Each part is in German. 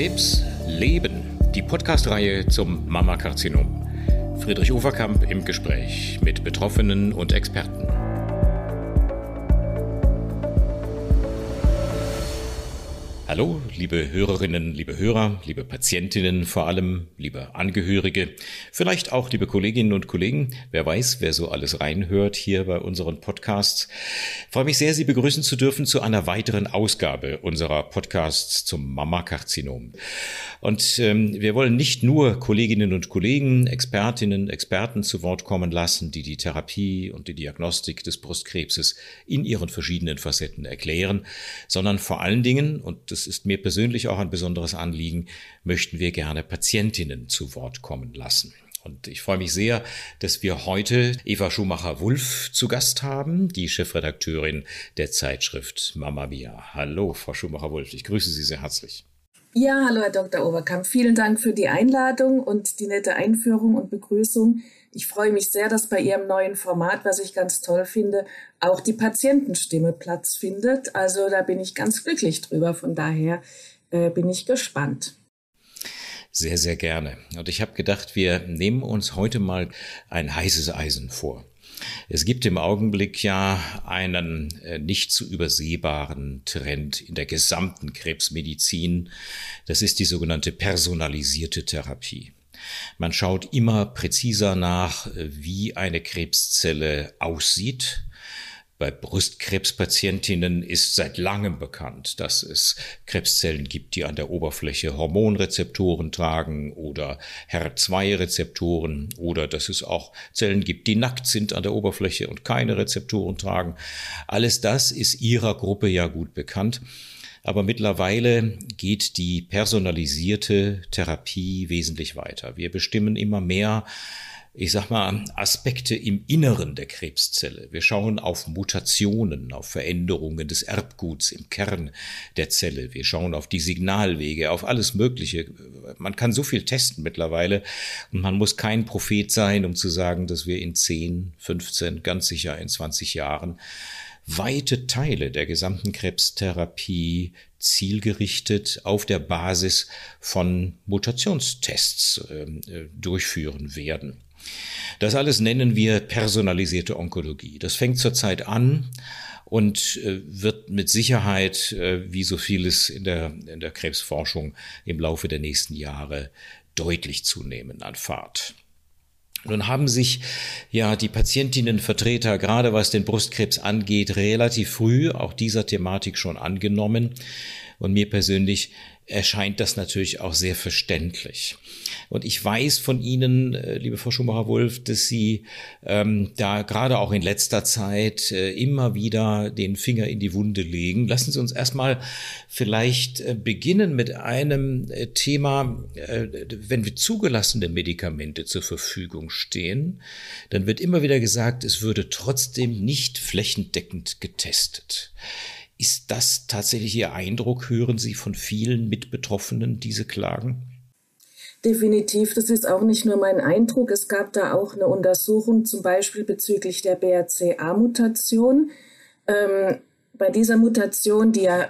Krebs Leben, die Podcast-Reihe zum Mammakarzinom. Friedrich Uferkamp im Gespräch mit Betroffenen und Experten. Hallo, liebe Hörerinnen, liebe Hörer, liebe Patientinnen vor allem, liebe Angehörige, vielleicht auch liebe Kolleginnen und Kollegen. Wer weiß, wer so alles reinhört hier bei unseren Podcasts. Ich freue mich sehr, Sie begrüßen zu dürfen zu einer weiteren Ausgabe unserer Podcasts zum Mammakarzinom. Und ähm, wir wollen nicht nur Kolleginnen und Kollegen, Expertinnen, Experten zu Wort kommen lassen, die die Therapie und die Diagnostik des Brustkrebses in ihren verschiedenen Facetten erklären, sondern vor allen Dingen, und das das ist mir persönlich auch ein besonderes Anliegen, möchten wir gerne Patientinnen zu Wort kommen lassen. Und ich freue mich sehr, dass wir heute Eva Schumacher-Wulff zu Gast haben, die Chefredakteurin der Zeitschrift Mama Mia. Hallo, Frau Schumacher-Wulff, ich grüße Sie sehr herzlich. Ja, hallo, Herr Dr. Oberkamp. Vielen Dank für die Einladung und die nette Einführung und Begrüßung. Ich freue mich sehr, dass bei Ihrem neuen Format, was ich ganz toll finde, auch die Patientenstimme Platz findet. Also da bin ich ganz glücklich drüber. Von daher äh, bin ich gespannt. Sehr, sehr gerne. Und ich habe gedacht, wir nehmen uns heute mal ein heißes Eisen vor. Es gibt im Augenblick ja einen äh, nicht zu übersehbaren Trend in der gesamten Krebsmedizin. Das ist die sogenannte personalisierte Therapie. Man schaut immer präziser nach, wie eine Krebszelle aussieht. Bei Brustkrebspatientinnen ist seit langem bekannt, dass es Krebszellen gibt, die an der Oberfläche Hormonrezeptoren tragen oder HER2-Rezeptoren oder dass es auch Zellen gibt, die nackt sind an der Oberfläche und keine Rezeptoren tragen. Alles das ist ihrer Gruppe ja gut bekannt. Aber mittlerweile geht die personalisierte Therapie wesentlich weiter. Wir bestimmen immer mehr ich sag mal, Aspekte im Inneren der Krebszelle. Wir schauen auf Mutationen, auf Veränderungen des Erbguts im Kern der Zelle. Wir schauen auf die Signalwege, auf alles Mögliche. Man kann so viel testen mittlerweile und man muss kein Prophet sein, um zu sagen, dass wir in 10, 15, ganz sicher in 20 Jahren weite Teile der gesamten Krebstherapie zielgerichtet auf der Basis von Mutationstests ähm, äh, durchführen werden. Das alles nennen wir personalisierte Onkologie. Das fängt zurzeit an und äh, wird mit Sicherheit, äh, wie so vieles in der, in der Krebsforschung, im Laufe der nächsten Jahre deutlich zunehmen an Fahrt. Nun haben sich ja die Patientinnenvertreter, gerade was den Brustkrebs angeht, relativ früh auch dieser Thematik schon angenommen. Und mir persönlich erscheint das natürlich auch sehr verständlich. Und ich weiß von Ihnen, äh, liebe Frau Schumacher-Wolf, dass Sie ähm, da gerade auch in letzter Zeit äh, immer wieder den Finger in die Wunde legen. Lassen Sie uns erstmal vielleicht äh, beginnen mit einem äh, Thema, äh, wenn wir zugelassene Medikamente zur Verfügung stehen, dann wird immer wieder gesagt, es würde trotzdem nicht flächendeckend getestet. Ist das tatsächlich Ihr Eindruck? Hören Sie von vielen Mitbetroffenen diese Klagen? Definitiv, das ist auch nicht nur mein Eindruck. Es gab da auch eine Untersuchung, zum Beispiel bezüglich der BRCA-Mutation. Ähm, bei dieser Mutation, die ja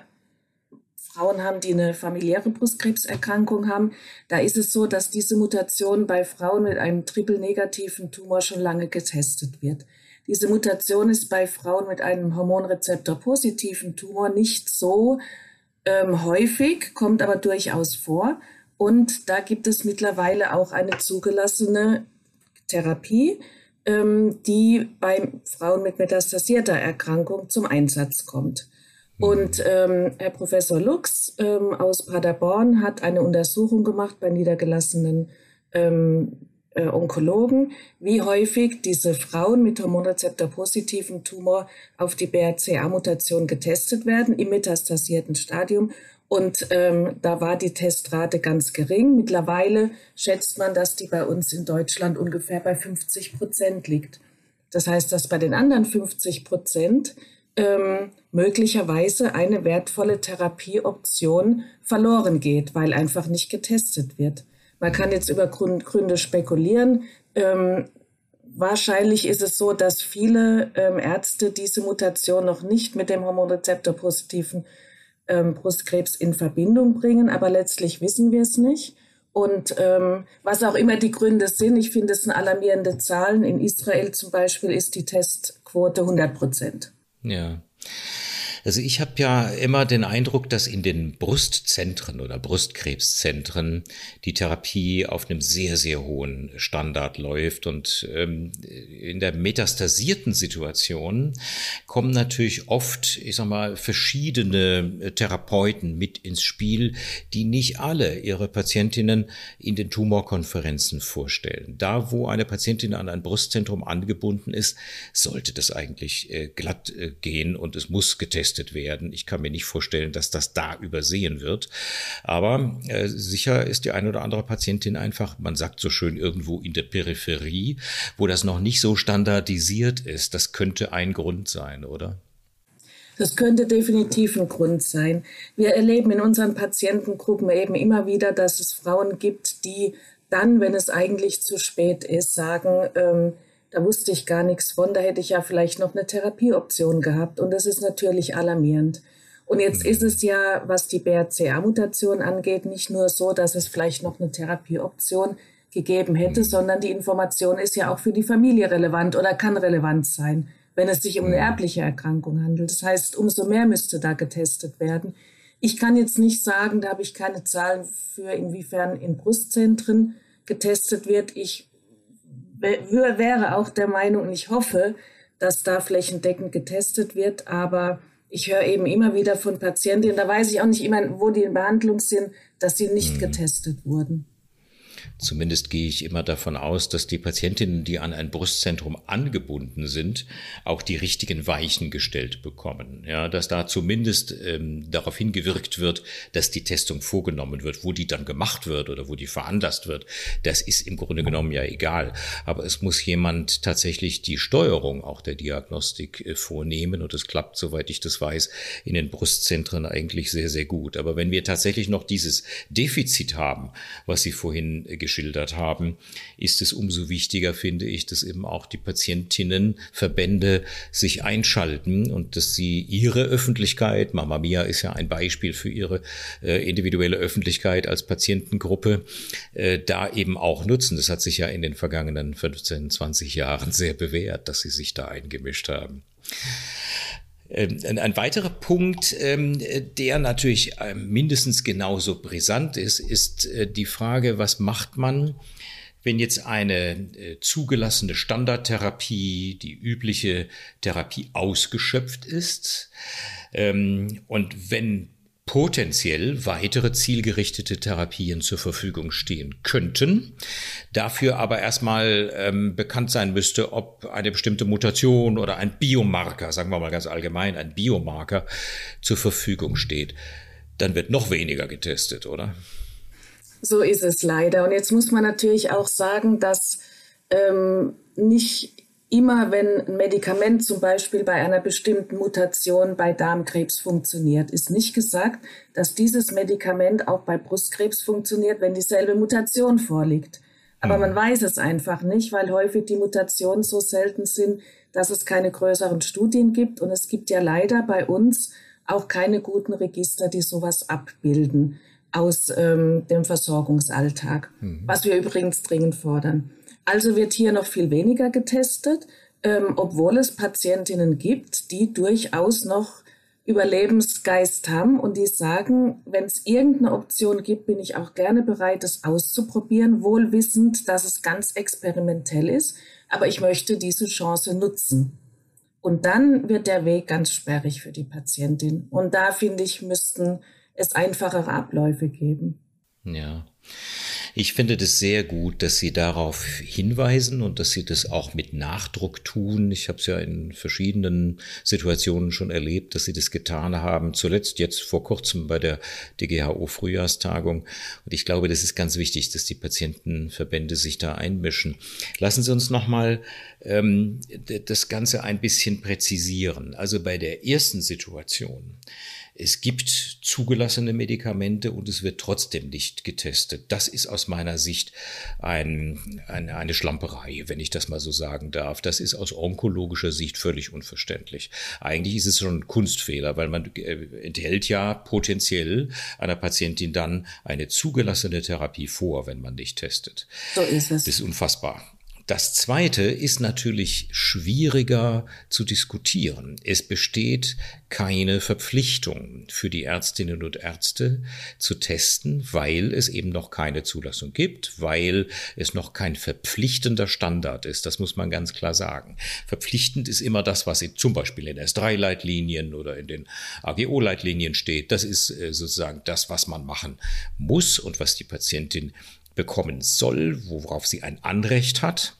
Frauen haben, die eine familiäre Brustkrebserkrankung haben, da ist es so, dass diese Mutation bei Frauen mit einem triple-negativen Tumor schon lange getestet wird. Diese Mutation ist bei Frauen mit einem Hormonrezeptor-positiven Tumor nicht so ähm, häufig, kommt aber durchaus vor. Und da gibt es mittlerweile auch eine zugelassene Therapie, ähm, die bei Frauen mit metastasierter Erkrankung zum Einsatz kommt. Mhm. Und ähm, Herr Professor Lux ähm, aus Paderborn hat eine Untersuchung gemacht bei niedergelassenen ähm, äh, Onkologen, wie häufig diese Frauen mit Hormonrezeptor-positiven Tumor auf die BRCA-Mutation getestet werden im metastasierten Stadium. Und ähm, da war die Testrate ganz gering. Mittlerweile schätzt man, dass die bei uns in Deutschland ungefähr bei 50 Prozent liegt. Das heißt, dass bei den anderen 50 Prozent ähm, möglicherweise eine wertvolle Therapieoption verloren geht, weil einfach nicht getestet wird. Man kann jetzt über Gründe spekulieren. Ähm, wahrscheinlich ist es so, dass viele ähm, Ärzte diese Mutation noch nicht mit dem Hormonrezeptor-positiven ähm, Brustkrebs in Verbindung bringen, aber letztlich wissen wir es nicht. Und ähm, was auch immer die Gründe sind, ich finde es sind alarmierende Zahlen. In Israel zum Beispiel ist die Testquote 100 Prozent. Ja. Also ich habe ja immer den Eindruck, dass in den Brustzentren oder Brustkrebszentren die Therapie auf einem sehr, sehr hohen Standard läuft. Und ähm, in der metastasierten Situation kommen natürlich oft, ich sag mal, verschiedene Therapeuten mit ins Spiel, die nicht alle ihre Patientinnen in den Tumorkonferenzen vorstellen. Da, wo eine Patientin an ein Brustzentrum angebunden ist, sollte das eigentlich äh, glatt äh, gehen und es muss getestet getestet werden. Ich kann mir nicht vorstellen, dass das da übersehen wird. Aber äh, sicher ist die eine oder andere Patientin einfach, man sagt so schön, irgendwo in der Peripherie, wo das noch nicht so standardisiert ist. Das könnte ein Grund sein, oder? Das könnte definitiv ein Grund sein. Wir erleben in unseren Patientengruppen eben immer wieder, dass es Frauen gibt, die dann, wenn es eigentlich zu spät ist, sagen, ähm, da wusste ich gar nichts von, da hätte ich ja vielleicht noch eine Therapieoption gehabt. Und das ist natürlich alarmierend. Und jetzt ist es ja, was die BRCA-Mutation angeht, nicht nur so, dass es vielleicht noch eine Therapieoption gegeben hätte, sondern die Information ist ja auch für die Familie relevant oder kann relevant sein, wenn es sich um eine erbliche Erkrankung handelt. Das heißt, umso mehr müsste da getestet werden. Ich kann jetzt nicht sagen, da habe ich keine Zahlen für, inwiefern in Brustzentren getestet wird. Ich wäre auch der Meinung und ich hoffe, dass da flächendeckend getestet wird, aber ich höre eben immer wieder von Patientinnen, da weiß ich auch nicht immer, wo die in Behandlung sind, dass sie nicht mhm. getestet wurden. Zumindest gehe ich immer davon aus, dass die Patientinnen, die an ein Brustzentrum angebunden sind, auch die richtigen Weichen gestellt bekommen. Ja, dass da zumindest ähm, darauf hingewirkt wird, dass die Testung vorgenommen wird, wo die dann gemacht wird oder wo die veranlasst wird. Das ist im Grunde genommen ja egal. Aber es muss jemand tatsächlich die Steuerung auch der Diagnostik äh, vornehmen und es klappt, soweit ich das weiß, in den Brustzentren eigentlich sehr, sehr gut. Aber wenn wir tatsächlich noch dieses Defizit haben, was Sie vorhin äh, geschildert haben, ist es umso wichtiger, finde ich, dass eben auch die Patientinnenverbände sich einschalten und dass sie ihre Öffentlichkeit, Mama Mia ist ja ein Beispiel für ihre äh, individuelle Öffentlichkeit als Patientengruppe, äh, da eben auch nutzen. Das hat sich ja in den vergangenen 15, 20 Jahren sehr bewährt, dass sie sich da eingemischt haben. Ähm, ein weiterer Punkt, ähm, der natürlich ähm, mindestens genauso brisant ist, ist äh, die Frage, was macht man, wenn jetzt eine äh, zugelassene Standardtherapie, die übliche Therapie ausgeschöpft ist? Und wenn potenziell weitere zielgerichtete Therapien zur Verfügung stehen könnten. Dafür aber erstmal ähm, bekannt sein müsste, ob eine bestimmte Mutation oder ein Biomarker, sagen wir mal ganz allgemein, ein Biomarker zur Verfügung steht. Dann wird noch weniger getestet, oder? So ist es leider. Und jetzt muss man natürlich auch sagen, dass ähm, nicht immer wenn ein Medikament zum Beispiel bei einer bestimmten Mutation bei Darmkrebs funktioniert, ist nicht gesagt, dass dieses Medikament auch bei Brustkrebs funktioniert, wenn dieselbe Mutation vorliegt. Aber man weiß es einfach nicht, weil häufig die Mutationen so selten sind, dass es keine größeren Studien gibt. Und es gibt ja leider bei uns auch keine guten Register, die sowas abbilden aus ähm, dem Versorgungsalltag, mhm. was wir übrigens dringend fordern. Also wird hier noch viel weniger getestet, ähm, obwohl es Patientinnen gibt, die durchaus noch Überlebensgeist haben und die sagen, wenn es irgendeine Option gibt, bin ich auch gerne bereit, das auszuprobieren, wohl wissend, dass es ganz experimentell ist, aber ich möchte diese Chance nutzen. Und dann wird der Weg ganz sperrig für die Patientin. Und da finde ich, müssten es einfachere Abläufe geben. Ja. Ich finde das sehr gut, dass Sie darauf hinweisen und dass Sie das auch mit Nachdruck tun. Ich habe es ja in verschiedenen Situationen schon erlebt, dass Sie das getan haben. Zuletzt jetzt vor kurzem bei der DGHO Frühjahrstagung. Und ich glaube, das ist ganz wichtig, dass die Patientenverbände sich da einmischen. Lassen Sie uns nochmal ähm, das Ganze ein bisschen präzisieren. Also bei der ersten Situation es gibt zugelassene Medikamente und es wird trotzdem nicht getestet. Das ist aus meiner Sicht ein, eine, eine Schlamperei, wenn ich das mal so sagen darf. Das ist aus onkologischer Sicht völlig unverständlich. Eigentlich ist es schon ein Kunstfehler, weil man äh, enthält ja potenziell einer Patientin dann eine zugelassene Therapie vor, wenn man nicht testet. So ist es. Das ist unfassbar. Das Zweite ist natürlich schwieriger zu diskutieren. Es besteht keine Verpflichtung für die Ärztinnen und Ärzte zu testen, weil es eben noch keine Zulassung gibt, weil es noch kein verpflichtender Standard ist. Das muss man ganz klar sagen. Verpflichtend ist immer das, was zum Beispiel in S3-Leitlinien oder in den AGO-Leitlinien steht. Das ist äh, sozusagen das, was man machen muss und was die Patientin bekommen soll, worauf sie ein Anrecht hat.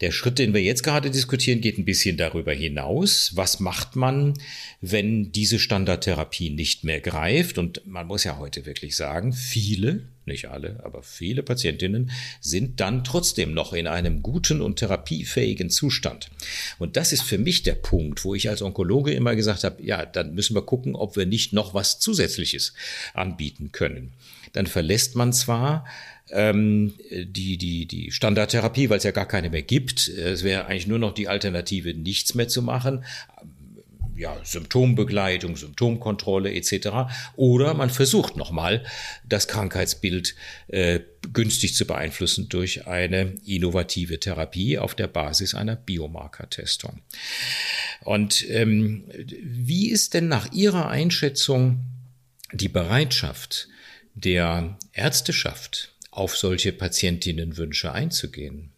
Der Schritt, den wir jetzt gerade diskutieren, geht ein bisschen darüber hinaus. Was macht man, wenn diese Standardtherapie nicht mehr greift? Und man muss ja heute wirklich sagen, viele, nicht alle, aber viele Patientinnen sind dann trotzdem noch in einem guten und therapiefähigen Zustand. Und das ist für mich der Punkt, wo ich als Onkologe immer gesagt habe, ja, dann müssen wir gucken, ob wir nicht noch was Zusätzliches anbieten können. Dann verlässt man zwar ähm, die, die, die Standardtherapie, weil es ja gar keine mehr gibt. Es wäre eigentlich nur noch die Alternative, nichts mehr zu machen ja, Symptombegleitung, Symptomkontrolle etc. Oder man versucht nochmal, das Krankheitsbild äh, günstig zu beeinflussen durch eine innovative Therapie auf der Basis einer Biomarkertestung. Und ähm, wie ist denn nach Ihrer Einschätzung die Bereitschaft der Ärzteschaft, auf solche Patientinnenwünsche einzugehen?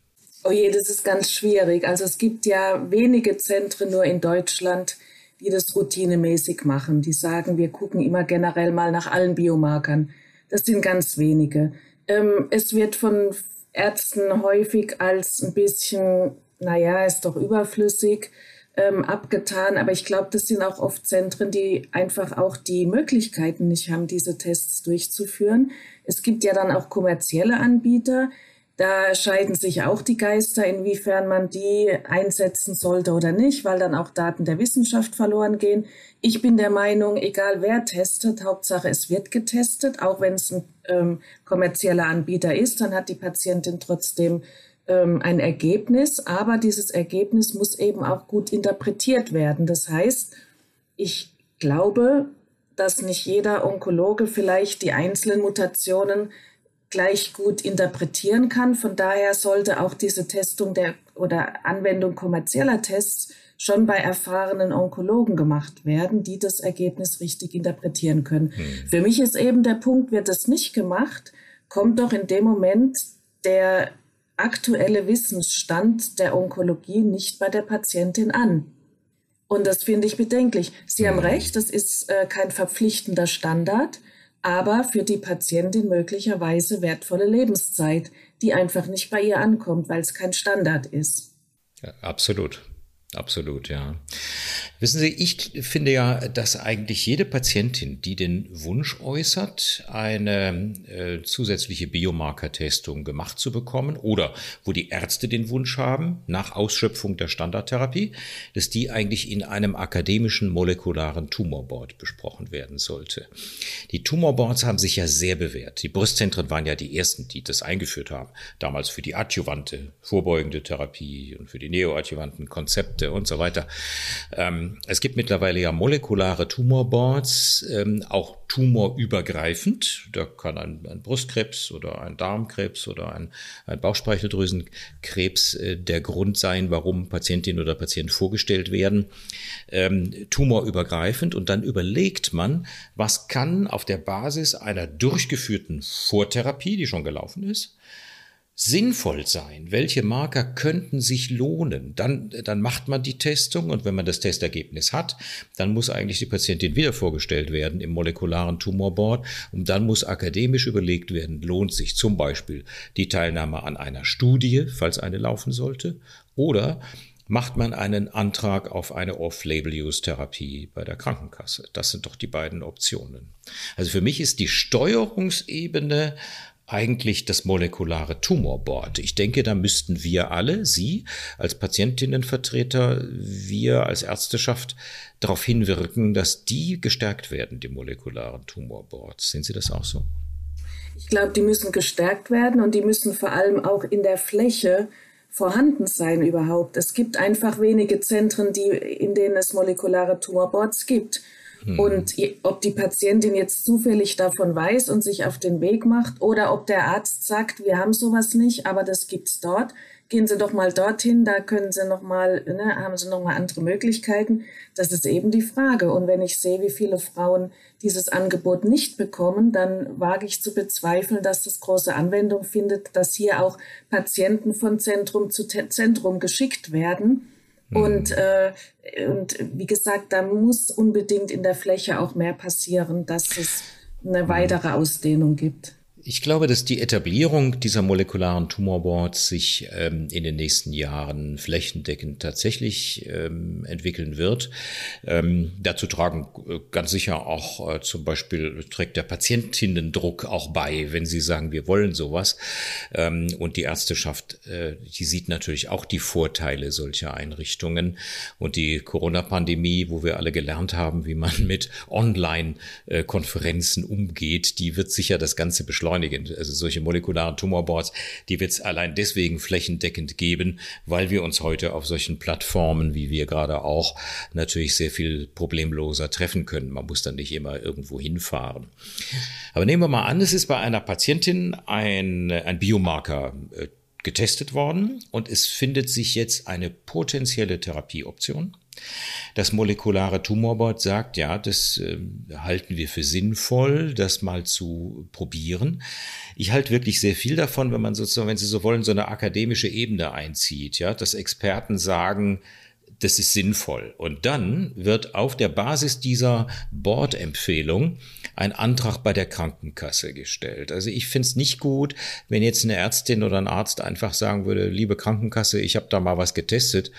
Oh je, das ist ganz schwierig. Also es gibt ja wenige Zentren nur in Deutschland, die das routinemäßig machen. Die sagen, wir gucken immer generell mal nach allen Biomarkern. Das sind ganz wenige. Ähm, es wird von Ärzten häufig als ein bisschen, naja, ist doch überflüssig ähm, abgetan. Aber ich glaube, das sind auch oft Zentren, die einfach auch die Möglichkeiten nicht haben, diese Tests durchzuführen. Es gibt ja dann auch kommerzielle Anbieter. Da scheiden sich auch die Geister, inwiefern man die einsetzen sollte oder nicht, weil dann auch Daten der Wissenschaft verloren gehen. Ich bin der Meinung, egal wer testet, Hauptsache es wird getestet, auch wenn es ein ähm, kommerzieller Anbieter ist, dann hat die Patientin trotzdem ähm, ein Ergebnis, aber dieses Ergebnis muss eben auch gut interpretiert werden. Das heißt, ich glaube, dass nicht jeder Onkologe vielleicht die einzelnen Mutationen gleich gut interpretieren kann. Von daher sollte auch diese Testung der oder Anwendung kommerzieller Tests schon bei erfahrenen Onkologen gemacht werden, die das Ergebnis richtig interpretieren können. Hm. Für mich ist eben der Punkt, wird das nicht gemacht, kommt doch in dem Moment der aktuelle Wissensstand der Onkologie nicht bei der Patientin an. Und das finde ich bedenklich. Sie mhm. haben recht, das ist äh, kein verpflichtender Standard, aber für die Patientin möglicherweise wertvolle Lebenszeit, die einfach nicht bei ihr ankommt, weil es kein Standard ist. Ja, absolut. Absolut, ja. Wissen Sie, ich finde ja, dass eigentlich jede Patientin, die den Wunsch äußert, eine äh, zusätzliche Biomarkertestung gemacht zu bekommen oder wo die Ärzte den Wunsch haben, nach Ausschöpfung der Standardtherapie, dass die eigentlich in einem akademischen molekularen Tumorboard besprochen werden sollte. Die Tumorboards haben sich ja sehr bewährt. Die Brustzentren waren ja die ersten, die das eingeführt haben. Damals für die adjuvante, vorbeugende Therapie und für die neoadjuvanten Konzepte Rezepte und so weiter. Ähm, es gibt mittlerweile ja molekulare Tumorboards, ähm, auch tumorübergreifend. Da kann ein, ein, Brustkrebs oder ein Darmkrebs oder ein, ein Bauchspeicheldrüsenkrebs äh, der Grund sein, warum Patientin oder Patient vorgestellt werden. Ähm, tumorübergreifend und dann überlegt man, was kann auf der Basis einer durchgeführten Vortherapie, die schon gelaufen ist, sinnvoll sein? Welche Marker könnten sich lohnen? Dann, dann macht man die Testung und wenn man das Testergebnis hat, dann muss eigentlich die Patientin wieder vorgestellt werden im molekularen Tumorboard und dann muss akademisch überlegt werden, lohnt sich zum Beispiel die Teilnahme an einer Studie, falls eine laufen sollte, oder macht man einen Antrag auf eine Off-Label-Use-Therapie bei der Krankenkasse. Das sind doch die beiden Optionen. Also für mich ist die Steuerungsebene eigentlich das molekulare Tumorboard? Ich denke, da müssten wir alle, Sie als Patientinnenvertreter, wir als Ärzteschaft darauf hinwirken, dass die gestärkt werden, die molekularen Tumorboards. Sehen Sie das auch so? Ich glaube, die müssen gestärkt werden und die müssen vor allem auch in der Fläche vorhanden sein überhaupt. Es gibt einfach wenige Zentren, die, in denen es molekulare Tumorboards gibt. Hm. Und ob die Patientin jetzt zufällig davon weiß und sich auf den Weg macht oder ob der Arzt sagt, wir haben sowas nicht, aber das gibt's dort, gehen Sie doch mal dorthin, da können Sie noch mal, ne, haben Sie noch mal andere Möglichkeiten. Das ist eben die Frage. Und wenn ich sehe, wie viele Frauen dieses Angebot nicht bekommen, dann wage ich zu bezweifeln, dass das große Anwendung findet, dass hier auch Patienten von Zentrum zu Zentrum geschickt werden. Mhm. Und, äh, und wie gesagt, da muss unbedingt in der Fläche auch mehr passieren, dass es eine mhm. weitere Ausdehnung gibt. Ich glaube, dass die Etablierung dieser molekularen Tumorboards sich ähm, in den nächsten Jahren flächendeckend tatsächlich ähm, entwickeln wird. Ähm, dazu tragen äh, ganz sicher auch äh, zum Beispiel trägt der Patientinnendruck auch bei, wenn sie sagen, wir wollen sowas. Ähm, und die Ärzteschaft, äh, die sieht natürlich auch die Vorteile solcher Einrichtungen. Und die Corona-Pandemie, wo wir alle gelernt haben, wie man mit Online-Konferenzen umgeht, die wird sicher das Ganze beschleunigen beschleunigen. Also solche molekularen Tumorboards, die wird es allein deswegen flächendeckend geben, weil wir uns heute auf solchen Plattformen, wie wir gerade auch, natürlich sehr viel problemloser treffen können. Man muss dann nicht immer irgendwo hinfahren. Aber nehmen wir mal an, es ist bei einer Patientin ein, ein Biomarker äh, getestet worden und es findet sich jetzt eine potenzielle Therapieoption. Das molekulare Tumorboard sagt, ja, das äh, halten wir für sinnvoll, das mal zu probieren. Ich halte wirklich sehr viel davon, wenn man sozusagen, wenn Sie so wollen, so eine akademische Ebene einzieht, ja, dass Experten sagen, das ist sinnvoll. Und dann wird auf der Basis dieser Board-Empfehlung ein Antrag bei der Krankenkasse gestellt. Also ich finde es nicht gut, wenn jetzt eine Ärztin oder ein Arzt einfach sagen würde, liebe Krankenkasse, ich habe da mal was getestet,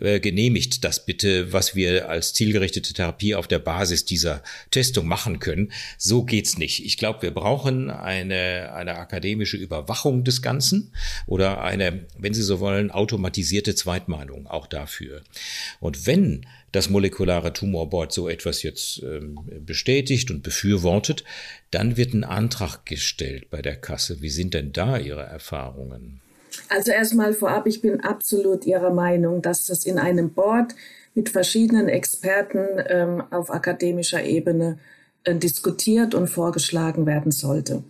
äh, genehmigt das bitte, was wir als zielgerichtete Therapie auf der Basis dieser Testung machen können. So geht's nicht. Ich glaube, wir brauchen eine, eine akademische Überwachung des Ganzen oder eine, wenn Sie so wollen, automatisierte Zweitmeinung auch dafür. Und wenn das molekulare Tumorboard so etwas jetzt ähm, bestätigt und befürwortet, dann wird ein Antrag gestellt bei der Kasse. Wie sind denn da Ihre Erfahrungen? Also erstmal vorab, ich bin absolut Ihrer Meinung, dass das in einem Board mit verschiedenen Experten ähm, auf akademischer Ebene äh, diskutiert und vorgeschlagen werden sollte.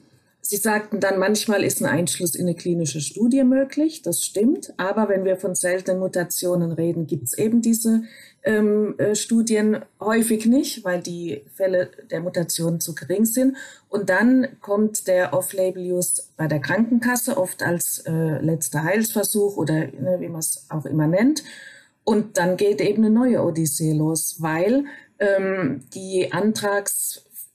Sie sagten dann, manchmal ist ein Einschluss in eine klinische Studie möglich, das stimmt, aber wenn wir von seltenen Mutationen reden, gibt es eben diese ähm, äh, Studien häufig nicht, weil die Fälle der Mutation zu gering sind. Und dann kommt der Off-Label-Use bei der Krankenkasse oft als äh, letzter Heilsversuch oder ne, wie man es auch immer nennt. Und dann geht eben eine neue Odyssee los, weil ähm, die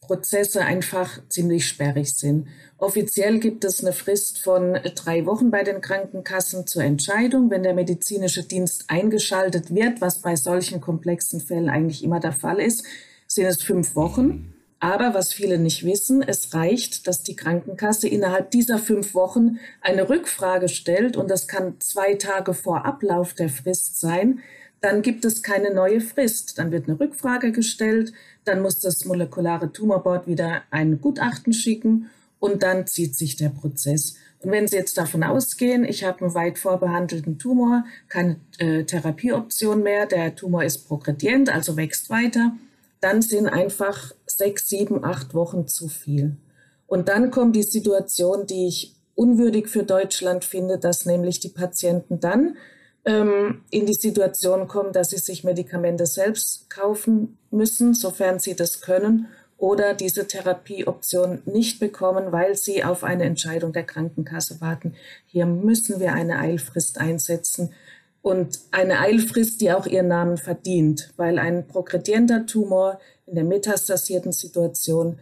Antragsprozesse einfach ziemlich sperrig sind. Offiziell gibt es eine Frist von drei Wochen bei den Krankenkassen zur Entscheidung, wenn der medizinische Dienst eingeschaltet wird, was bei solchen komplexen Fällen eigentlich immer der Fall ist, sind es fünf Wochen. Aber was viele nicht wissen, es reicht, dass die Krankenkasse innerhalb dieser fünf Wochen eine Rückfrage stellt und das kann zwei Tage vor Ablauf der Frist sein. Dann gibt es keine neue Frist. Dann wird eine Rückfrage gestellt, dann muss das molekulare Tumorboard wieder ein Gutachten schicken und dann zieht sich der Prozess. Und wenn Sie jetzt davon ausgehen, ich habe einen weit vorbehandelten Tumor, keine äh, Therapieoption mehr, der Tumor ist progredient, also wächst weiter, dann sind einfach sechs, sieben, acht Wochen zu viel. Und dann kommt die Situation, die ich unwürdig für Deutschland finde, dass nämlich die Patienten dann ähm, in die Situation kommen, dass sie sich Medikamente selbst kaufen müssen, sofern sie das können oder diese Therapieoption nicht bekommen, weil sie auf eine Entscheidung der Krankenkasse warten. Hier müssen wir eine Eilfrist einsetzen und eine Eilfrist, die auch ihren Namen verdient, weil ein progredienter Tumor in der metastasierten Situation,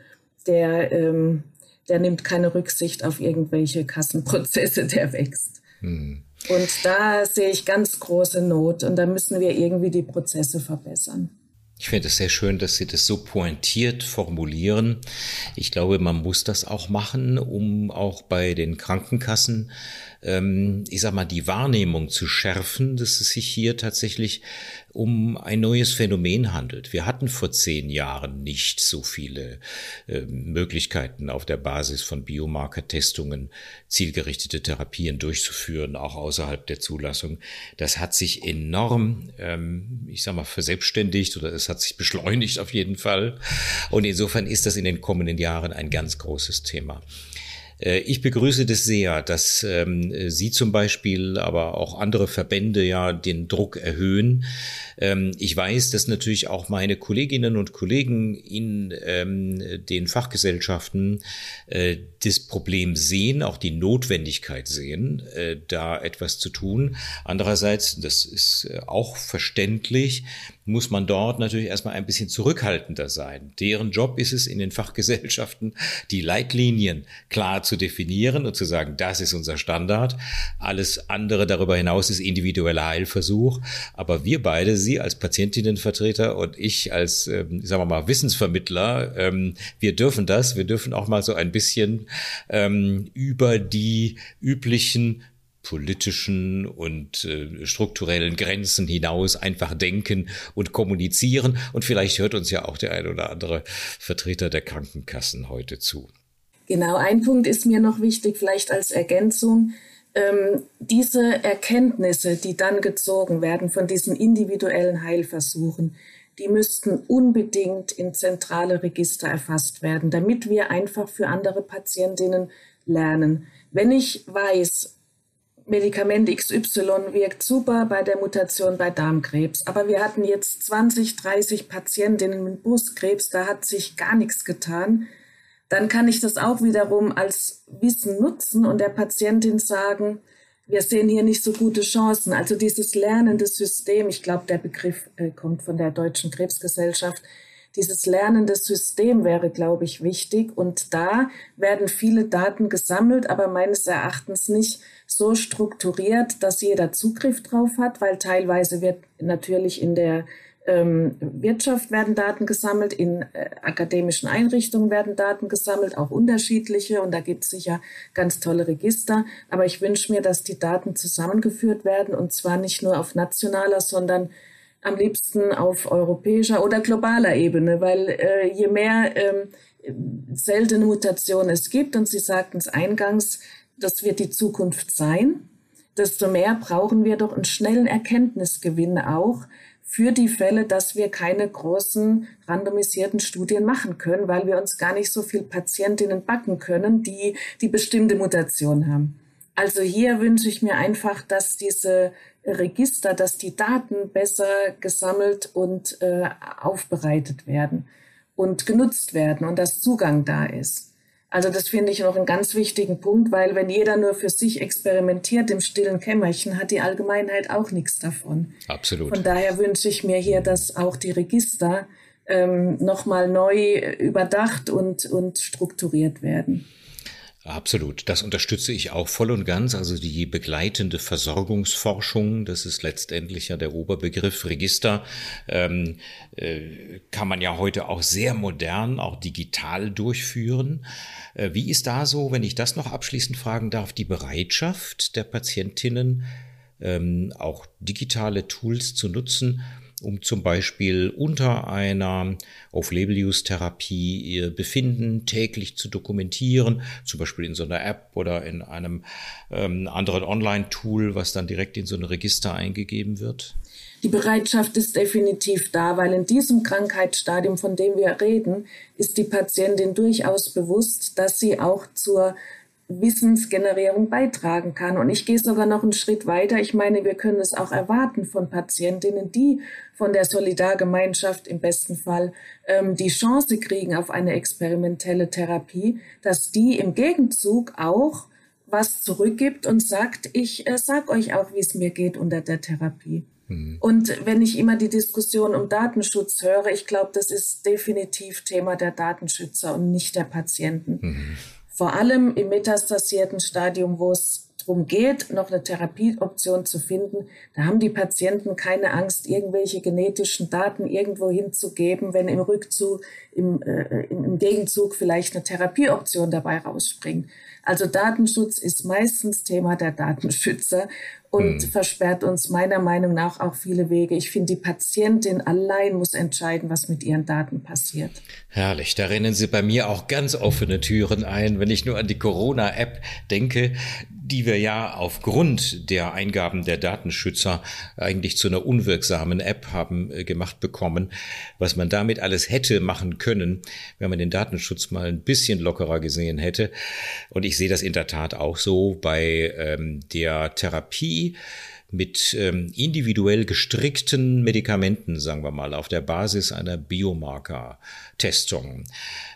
der, ähm, der nimmt keine Rücksicht auf irgendwelche Kassenprozesse, der wächst. Hm. Und da sehe ich ganz große Not und da müssen wir irgendwie die Prozesse verbessern. Ich finde es sehr schön, dass Sie das so pointiert formulieren. Ich glaube, man muss das auch machen, um auch bei den Krankenkassen ähm, ich sag mal, die Wahrnehmung zu schärfen, dass es sich hier tatsächlich um ein neues Phänomen handelt. Wir hatten vor zehn Jahren nicht so viele äh, Möglichkeiten auf der Basis von Biomarkertestungen zielgerichtete Therapien durchzuführen, auch außerhalb der Zulassung. Das hat sich enorm, ähm, ich sag mal, verselbstständigt oder es hat sich beschleunigt auf jeden Fall. Und insofern ist das in den kommenden Jahren ein ganz großes Thema. Äh, ich begrüße das sehr, dass ähm, Sie zum Beispiel, aber auch andere Verbände ja den Druck erhöhen. Ähm, ich weiß, dass natürlich auch meine Kolleginnen und Kollegen in ähm, den Fachgesellschaften äh, das Problem sehen, auch die Notwendigkeit sehen, äh, da etwas zu tun. Andererseits, das ist äh, auch verständlich, muss man dort natürlich erstmal ein bisschen zurückhaltender sein. Deren Job ist es in den Fachgesellschaften, die Leitlinien klar zu definieren und zu sagen, das ist unser Standard. Alles andere darüber hinaus ist individueller Heilversuch. Aber wir beide, Sie als Patientinnenvertreter und ich als, ähm, sagen wir mal, Wissensvermittler, ähm, wir dürfen das. Wir dürfen auch mal so ein bisschen ähm, über die üblichen politischen und äh, strukturellen Grenzen hinaus einfach denken und kommunizieren. Und vielleicht hört uns ja auch der ein oder andere Vertreter der Krankenkassen heute zu. Genau, ein Punkt ist mir noch wichtig, vielleicht als Ergänzung. Ähm, diese Erkenntnisse, die dann gezogen werden von diesen individuellen Heilversuchen, die müssten unbedingt in zentrale Register erfasst werden, damit wir einfach für andere Patientinnen lernen. Wenn ich weiß, Medikament XY wirkt super bei der Mutation bei Darmkrebs. Aber wir hatten jetzt 20, 30 Patientinnen mit Brustkrebs, da hat sich gar nichts getan. Dann kann ich das auch wiederum als Wissen nutzen und der Patientin sagen, wir sehen hier nicht so gute Chancen. Also dieses lernende System, ich glaube, der Begriff äh, kommt von der Deutschen Krebsgesellschaft, dieses lernende System wäre, glaube ich, wichtig. Und da werden viele Daten gesammelt, aber meines Erachtens nicht so strukturiert, dass jeder Zugriff drauf hat, weil teilweise wird natürlich in der ähm, Wirtschaft werden Daten gesammelt, in äh, akademischen Einrichtungen werden Daten gesammelt, auch unterschiedliche. Und da gibt es sicher ganz tolle Register. Aber ich wünsche mir, dass die Daten zusammengeführt werden und zwar nicht nur auf nationaler, sondern am liebsten auf europäischer oder globaler Ebene, weil äh, je mehr ähm, seltene Mutationen es gibt, und Sie sagten es eingangs, das wird die Zukunft sein, desto mehr brauchen wir doch einen schnellen Erkenntnisgewinn auch für die Fälle, dass wir keine großen randomisierten Studien machen können, weil wir uns gar nicht so viel Patientinnen backen können, die die bestimmte Mutation haben. Also hier wünsche ich mir einfach, dass diese Register, dass die Daten besser gesammelt und äh, aufbereitet werden und genutzt werden und dass Zugang da ist. Also das finde ich noch einen ganz wichtigen Punkt, weil wenn jeder nur für sich experimentiert im stillen Kämmerchen, hat die Allgemeinheit auch nichts davon. Absolut. Von daher wünsche ich mir hier, dass auch die Register ähm, nochmal neu überdacht und, und strukturiert werden. Absolut. Das unterstütze ich auch voll und ganz. Also die begleitende Versorgungsforschung, das ist letztendlich ja der Oberbegriff Register, ähm, äh, kann man ja heute auch sehr modern, auch digital durchführen. Äh, wie ist da so, wenn ich das noch abschließend fragen darf, die Bereitschaft der Patientinnen, ähm, auch digitale Tools zu nutzen, um zum Beispiel unter einer Off-Label-Use-Therapie ihr Befinden täglich zu dokumentieren, zum Beispiel in so einer App oder in einem ähm, anderen Online-Tool, was dann direkt in so ein Register eingegeben wird? Die Bereitschaft ist definitiv da, weil in diesem Krankheitsstadium, von dem wir reden, ist die Patientin durchaus bewusst, dass sie auch zur Wissensgenerierung beitragen kann. Und ich gehe sogar noch einen Schritt weiter. Ich meine, wir können es auch erwarten von Patientinnen, die von der Solidargemeinschaft im besten Fall ähm, die Chance kriegen auf eine experimentelle Therapie, dass die im Gegenzug auch was zurückgibt und sagt, ich äh, sag euch auch, wie es mir geht unter der Therapie. Mhm. Und wenn ich immer die Diskussion um Datenschutz höre, ich glaube, das ist definitiv Thema der Datenschützer und nicht der Patienten. Mhm. Vor allem im metastasierten Stadium, wo es darum geht, noch eine Therapieoption zu finden, da haben die Patienten keine Angst, irgendwelche genetischen Daten irgendwo hinzugeben, wenn im Rückzug, im, äh, im Gegenzug vielleicht eine Therapieoption dabei rausspringt. Also Datenschutz ist meistens Thema der Datenschützer und hm. versperrt uns meiner Meinung nach auch viele Wege. Ich finde, die Patientin allein muss entscheiden, was mit ihren Daten passiert. Herrlich, da rennen Sie bei mir auch ganz offene Türen ein, wenn ich nur an die Corona-App denke, die wir ja aufgrund der Eingaben der Datenschützer eigentlich zu einer unwirksamen App haben äh, gemacht bekommen. Was man damit alles hätte machen können, wenn man den Datenschutz mal ein bisschen lockerer gesehen hätte. Und ich sehe das in der Tat auch so bei ähm, der Therapie mit ähm, individuell gestrickten Medikamenten, sagen wir mal, auf der Basis einer Biomarker-Testung,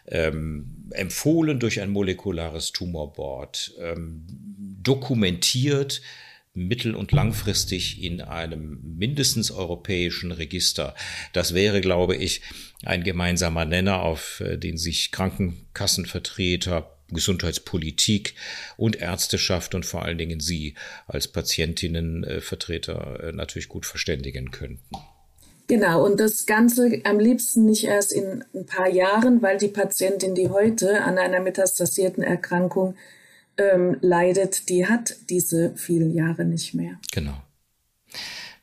ähm, empfohlen durch ein molekulares Tumorboard, ähm, dokumentiert mittel- und langfristig in einem mindestens europäischen Register. Das wäre, glaube ich, ein gemeinsamer Nenner, auf äh, den sich Krankenkassenvertreter, Gesundheitspolitik und Ärzteschaft und vor allen Dingen Sie als Patientinnenvertreter äh, natürlich gut verständigen könnten. Genau, und das Ganze am liebsten nicht erst in ein paar Jahren, weil die Patientin, die heute an einer metastasierten Erkrankung ähm, leidet, die hat diese vielen Jahre nicht mehr. Genau.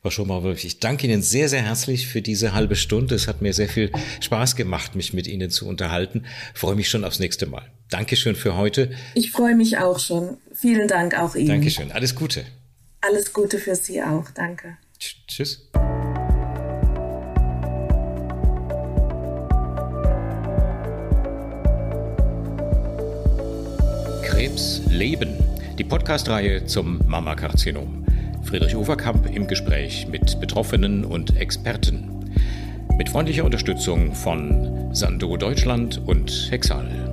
Frau Schomauer-Wolf, ich danke Ihnen sehr, sehr herzlich für diese halbe Stunde. Es hat mir sehr viel Spaß gemacht, mich mit Ihnen zu unterhalten. Ich freue mich schon aufs nächste Mal. Dankeschön für heute. Ich freue mich auch schon. Vielen Dank auch Ihnen. Dankeschön. Alles Gute. Alles Gute für Sie auch. Danke. Tschüss. Leben. Die Podcast-Reihe zum Mammakarzinom. Friedrich Overkamp im Gespräch mit Betroffenen und Experten. Mit freundlicher Unterstützung von Sando Deutschland und Hexal.